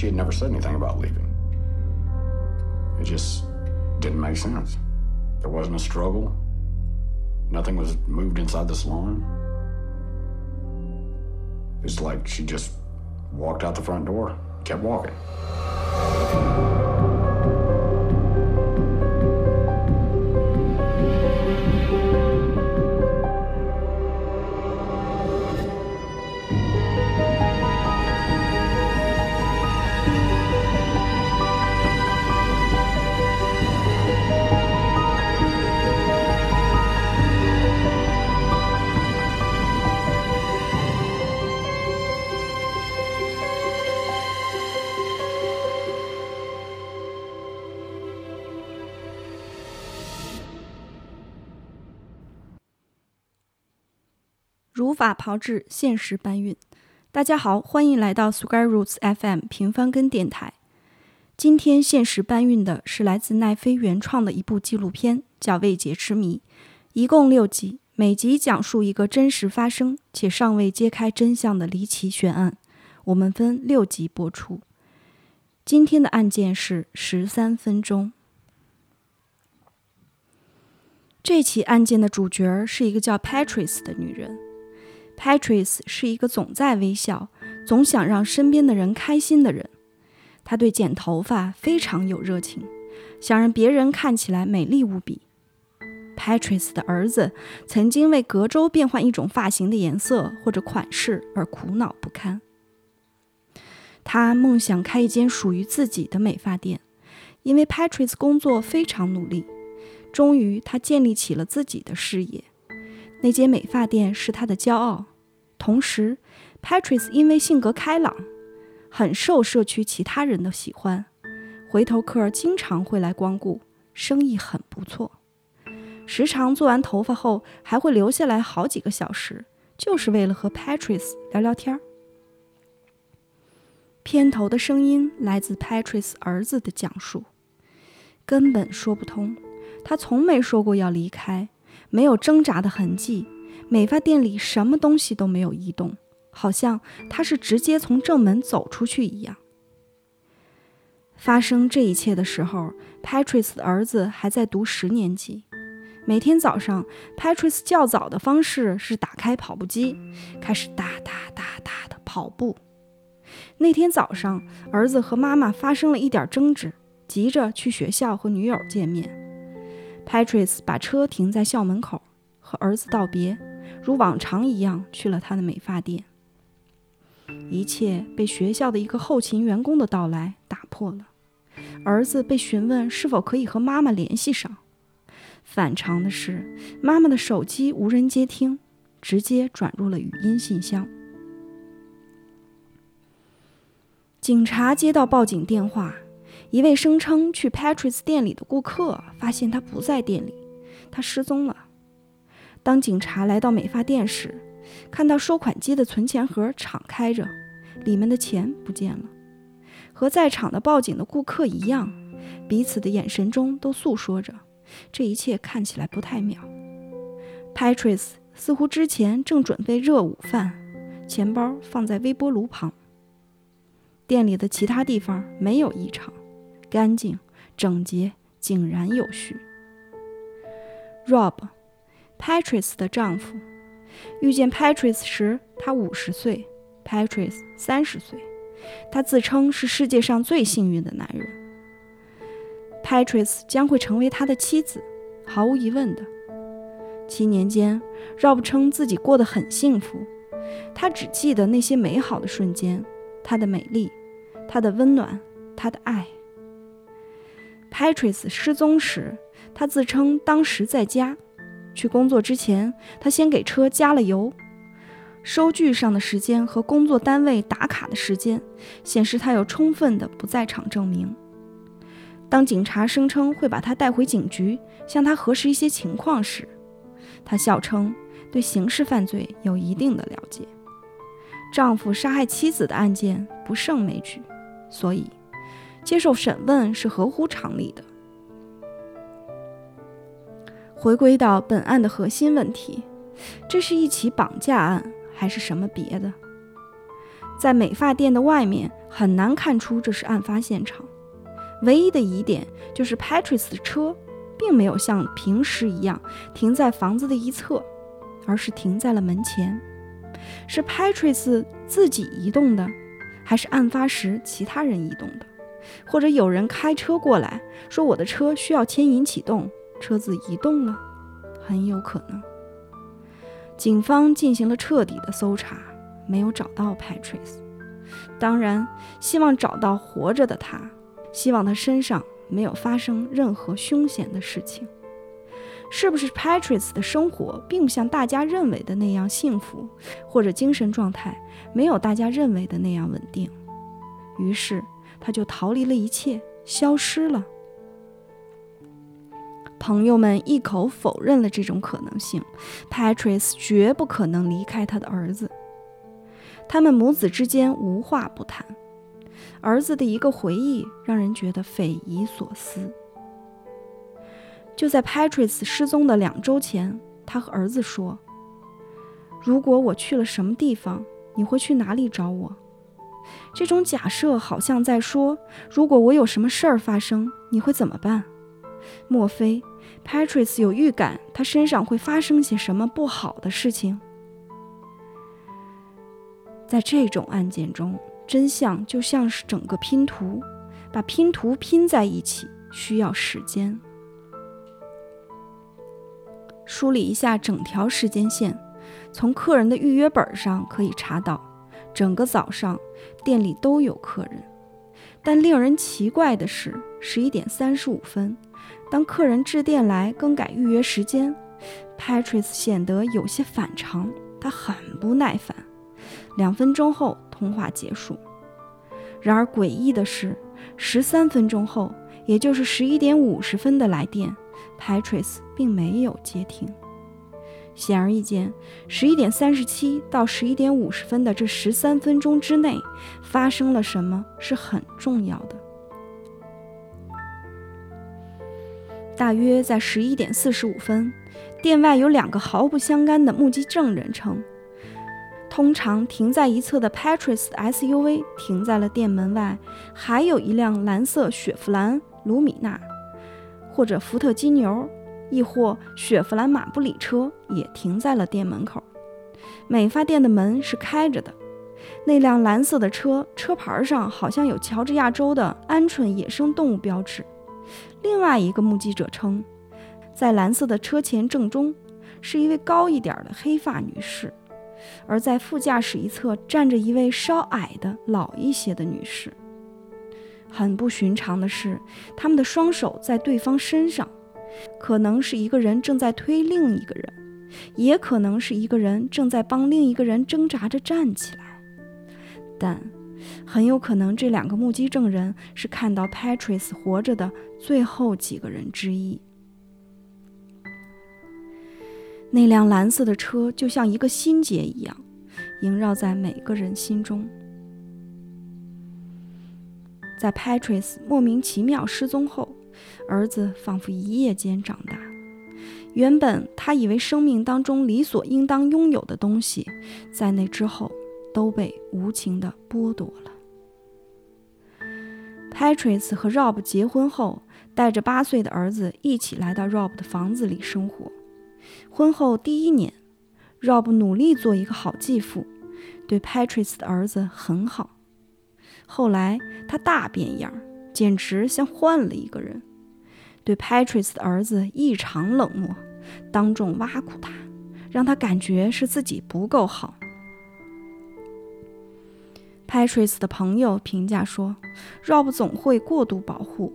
she had never said anything about leaving. It just didn't make sense. There wasn't a struggle. Nothing was moved inside the salon. It's like she just walked out the front door, kept walking. 如法炮制，现实搬运。大家好，欢迎来到 Square Roots FM 平方根电台。今天现实搬运的是来自奈飞原创的一部纪录片，叫《未解之谜》，一共六集，每集讲述一个真实发生且尚未揭开真相的离奇悬案。我们分六集播出。今天的案件是十三分钟。这起案件的主角是一个叫 Patrice 的女人。Patrice 是一个总在微笑、总想让身边的人开心的人。他对剪头发非常有热情，想让别人看起来美丽无比。Patrice 的儿子曾经为隔周变换一种发型的颜色或者款式而苦恼不堪。他梦想开一间属于自己的美发店，因为 Patrice 工作非常努力，终于他建立起了自己的事业。那间美发店是他的骄傲。同时，Patrice 因为性格开朗，很受社区其他人的喜欢，回头客经常会来光顾，生意很不错。时常做完头发后，还会留下来好几个小时，就是为了和 Patrice 聊聊天儿。片头的声音来自 Patrice 儿子的讲述，根本说不通，他从没说过要离开，没有挣扎的痕迹。美发店里什么东西都没有移动，好像他是直接从正门走出去一样。发生这一切的时候，Patrice 的儿子还在读十年级。每天早上，Patrice 较早的方式是打开跑步机，开始哒哒哒哒的跑步。那天早上，儿子和妈妈发生了一点争执，急着去学校和女友见面。Patrice 把车停在校门口，和儿子道别。如往常一样去了他的美发店，一切被学校的一个后勤员工的到来打破了。儿子被询问是否可以和妈妈联系上，反常的是，妈妈的手机无人接听，直接转入了语音信箱。警察接到报警电话，一位声称去 Patrice 店里的顾客发现他不在店里，他失踪了。当警察来到美发店时，看到收款机的存钱盒敞开着，里面的钱不见了。和在场的报警的顾客一样，彼此的眼神中都诉说着这一切看起来不太妙。Patrice 似乎之前正准备热午饭，钱包放在微波炉旁。店里的其他地方没有异常，干净、整洁、井然有序。Rob。Patrice 的丈夫遇见 Patrice 时，他五十岁，Patrice 三十岁。他自称是世界上最幸运的男人。Patrice 将会成为他的妻子，毫无疑问的。七年间，Rob 称自己过得很幸福。他只记得那些美好的瞬间，她的美丽，她的温暖，她的爱。Patrice 失踪时，他自称当时在家。去工作之前，他先给车加了油。收据上的时间和工作单位打卡的时间显示他有充分的不在场证明。当警察声称会把他带回警局，向他核实一些情况时，他笑称对刑事犯罪有一定的了解。丈夫杀害妻子的案件不胜枚举，所以接受审问是合乎常理的。回归到本案的核心问题，这是一起绑架案还是什么别的？在美发店的外面很难看出这是案发现场。唯一的疑点就是 Patrice 的车并没有像平时一样停在房子的一侧，而是停在了门前。是 Patrice 自己移动的，还是案发时其他人移动的？或者有人开车过来说我的车需要牵引启动，车子移动了，很有可能。警方进行了彻底的搜查，没有找到 Patrice。当然，希望找到活着的他，希望他身上没有发生任何凶险的事情。是不是 Patrice 的生活并不像大家认为的那样幸福，或者精神状态没有大家认为的那样稳定？于是他就逃离了一切，消失了。朋友们一口否认了这种可能性，Patrice 绝不可能离开他的儿子。他们母子之间无话不谈，儿子的一个回忆让人觉得匪夷所思。就在 Patrice 失踪的两周前，他和儿子说：“如果我去了什么地方，你会去哪里找我？”这种假设好像在说：“如果我有什么事儿发生，你会怎么办？”莫非 Patrice 有预感他身上会发生些什么不好的事情？在这种案件中，真相就像是整个拼图，把拼图拼在一起需要时间。梳理一下整条时间线，从客人的预约本上可以查到，整个早上店里都有客人。但令人奇怪的是，十一点三十五分，当客人致电来更改预约时间，Patrice 显得有些反常，他很不耐烦。两分钟后，通话结束。然而诡异的是，十三分钟后，也就是十一点五十分的来电。Patrice 并没有接听。显而易见，十一点三十七到十一点五十分的这十三分钟之内发生了什么是很重要的。大约在十一点四十五分，店外有两个毫不相干的目击证人称，通常停在一侧的 Patrice 的 SUV 停在了店门外，还有一辆蓝色雪佛兰卢米娜。或者福特金牛，亦或雪佛兰马布里车也停在了店门口。美发店的门是开着的。那辆蓝色的车车牌上好像有乔治亚州的鹌鹑野生动物标志。另外一个目击者称，在蓝色的车前正中是一位高一点的黑发女士，而在副驾驶一侧站着一位稍矮的老一些的女士。很不寻常的是，他们的双手在对方身上，可能是一个人正在推另一个人，也可能是一个人正在帮另一个人挣扎着站起来。但很有可能，这两个目击证人是看到 Patrice 活着的最后几个人之一。那辆蓝色的车就像一个心结一样，萦绕在每个人心中。在 Patrice 莫名其妙失踪后，儿子仿佛一夜间长大。原本他以为生命当中理所应当拥有的东西，在那之后都被无情的剥夺了。Patrice 和 Rob 结婚后，带着八岁的儿子一起来到 Rob 的房子里生活。婚后第一年，Rob 努力做一个好继父，对 Patrice 的儿子很好。后来他大变样，简直像换了一个人，对 Patrice 的儿子异常冷漠，当众挖苦他，让他感觉是自己不够好。Patrice 的朋友评价说：“Rob 总会过度保护，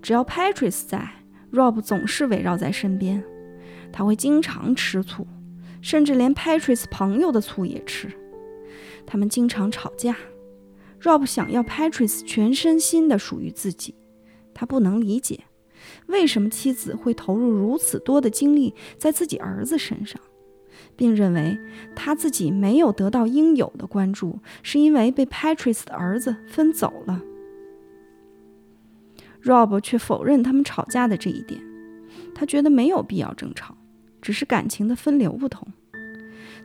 只要 Patrice 在，Rob 总是围绕在身边。他会经常吃醋，甚至连 Patrice 朋友的醋也吃。他们经常吵架。” Rob 想要 Patrice 全身心的属于自己，他不能理解为什么妻子会投入如此多的精力在自己儿子身上，并认为他自己没有得到应有的关注，是因为被 Patrice 的儿子分走了。Rob 却否认他们吵架的这一点，他觉得没有必要争吵，只是感情的分流不同。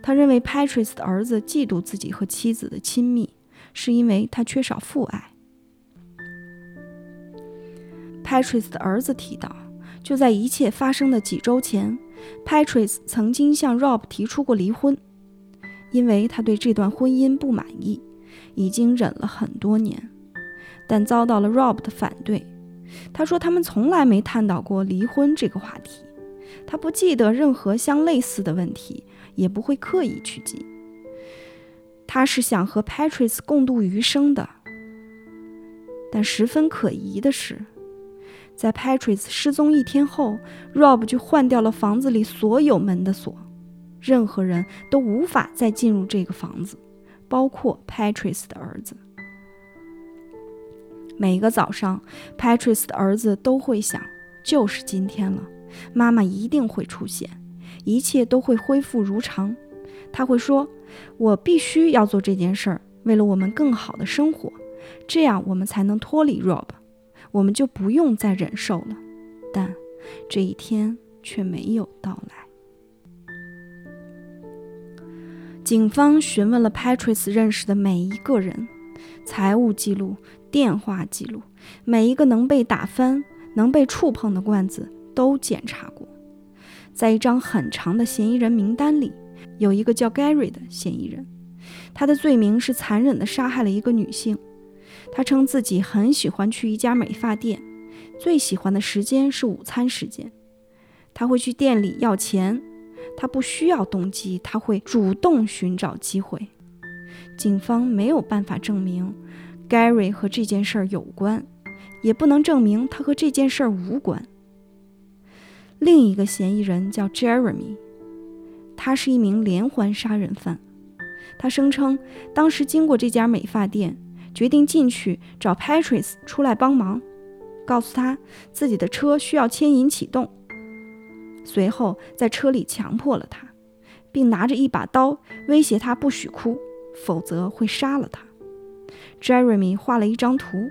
他认为 Patrice 的儿子嫉妒自己和妻子的亲密。是因为他缺少父爱。Patrice 的儿子提到，就在一切发生的几周前，Patrice 曾经向 Rob 提出过离婚，因为他对这段婚姻不满意，已经忍了很多年，但遭到了 Rob 的反对。他说他们从来没探讨过离婚这个话题，他不记得任何相类似的问题，也不会刻意去记。他是想和 Patrice 共度余生的，但十分可疑的是。在 Patrice 失踪一天后，Rob 就换掉了房子里所有门的锁，任何人都无法再进入这个房子，包括 Patrice 的儿子。每个早上，Patrice 的儿子都会想：就是今天了，妈妈一定会出现，一切都会恢复如常。他会说：“我必须要做这件事儿，为了我们更好的生活，这样我们才能脱离 Rob。”我们就不用再忍受了，但这一天却没有到来。警方询问了 Patrice 认识的每一个人，财务记录、电话记录，每一个能被打翻、能被触碰的罐子都检查过。在一张很长的嫌疑人名单里，有一个叫 Gary 的嫌疑人，他的罪名是残忍地杀害了一个女性。他称自己很喜欢去一家美发店，最喜欢的时间是午餐时间。他会去店里要钱，他不需要动机，他会主动寻找机会。警方没有办法证明 Gary 和这件事儿有关，也不能证明他和这件事儿无关。另一个嫌疑人叫 Jeremy，他是一名连环杀人犯。他声称当时经过这家美发店。决定进去找 Patrice 出来帮忙，告诉他自己的车需要牵引启动。随后在车里强迫了他，并拿着一把刀威胁他不许哭，否则会杀了他。Jeremy 画了一张图，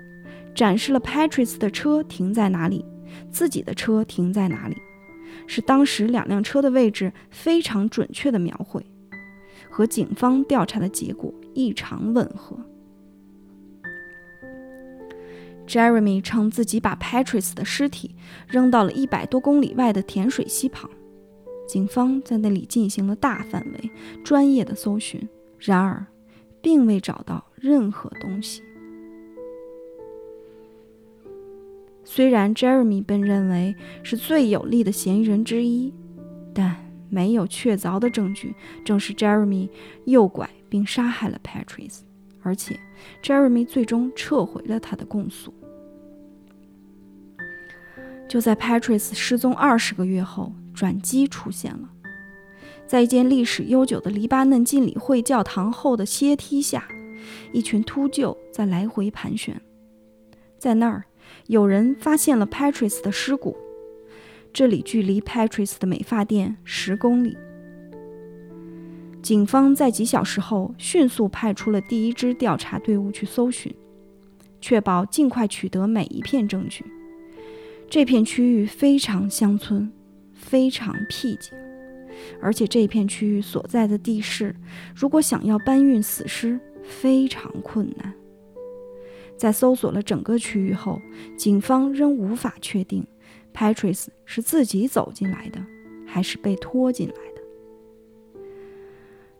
展示了 Patrice 的车停在哪里，自己的车停在哪里，是当时两辆车的位置非常准确的描绘，和警方调查的结果异常吻合。Jeremy 称自己把 Patrice 的尸体扔到了一百多公里外的甜水溪旁，警方在那里进行了大范围、专业的搜寻，然而并未找到任何东西。虽然 Jeremy 被认为是最有力的嫌疑人之一，但没有确凿的证据证实 Jeremy 诱拐并杀害了 Patrice，而且 Jeremy 最终撤回了他的供诉。就在 Patrice 失踪二十个月后，转机出现了。在一间历史悠久的黎巴嫩浸礼会教堂后的阶梯下，一群秃鹫在来回盘旋。在那儿，有人发现了 Patrice 的尸骨。这里距离 Patrice 的美发店十公里。警方在几小时后迅速派出了第一支调查队伍去搜寻，确保尽快取得每一片证据。这片区域非常乡村，非常僻静，而且这片区域所在的地势，如果想要搬运死尸非常困难。在搜索了整个区域后，警方仍无法确定 Patrice 是自己走进来的，还是被拖进来的。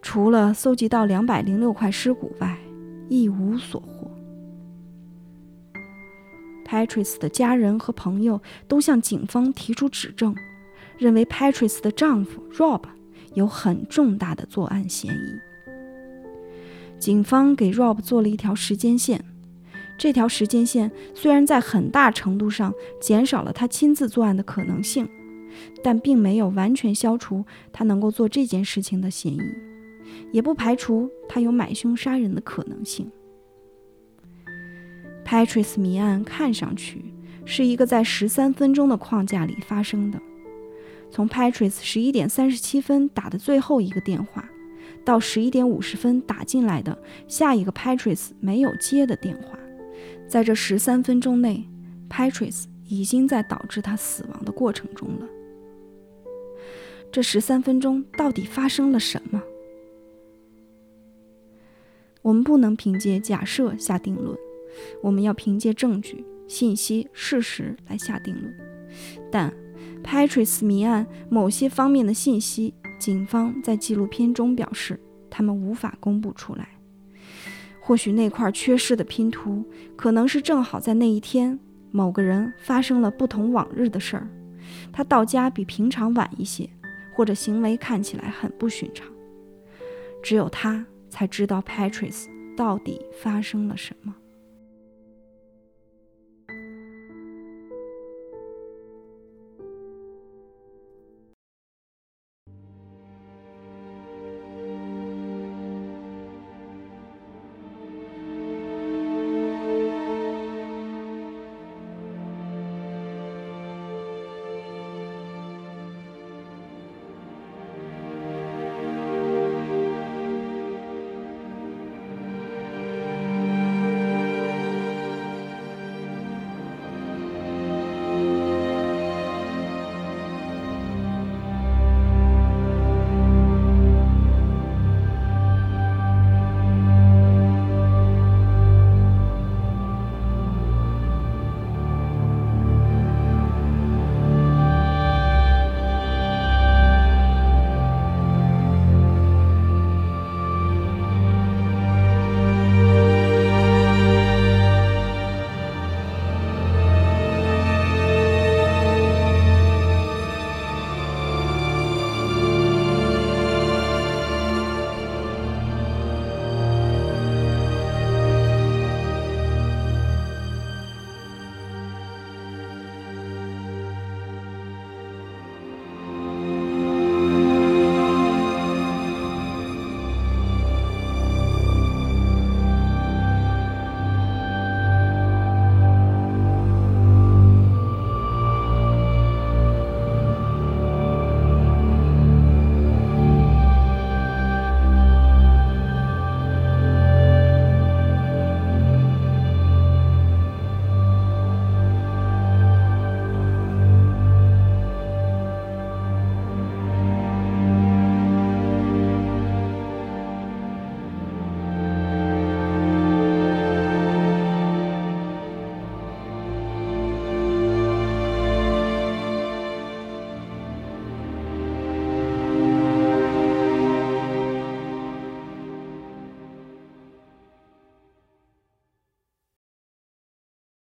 除了搜集到两百零六块尸骨外，一无所获。Patrice 的家人和朋友都向警方提出指证，认为 Patrice 的丈夫 Rob 有很重大的作案嫌疑。警方给 Rob 做了一条时间线，这条时间线虽然在很大程度上减少了他亲自作案的可能性，但并没有完全消除他能够做这件事情的嫌疑，也不排除他有买凶杀人的可能性。Patrice 谜案看上去是一个在十三分钟的框架里发生的。从 Patrice 十一点三十七分打的最后一个电话，到十一点五十分打进来的下一个 Patrice 没有接的电话，在这十三分钟内，Patrice 已经在导致他死亡的过程中了。这十三分钟到底发生了什么？我们不能凭借假设下定论，我们要凭借证据、信息、事实来下定论。但 Patrice 迷案某些方面的信息，警方在纪录片中表示，他们无法公布出来。或许那块缺失的拼图，可能是正好在那一天，某个人发生了不同往日的事儿，他到家比平常晚一些，或者行为看起来很不寻常。只有他才知道 Patrice 到底发生了什么。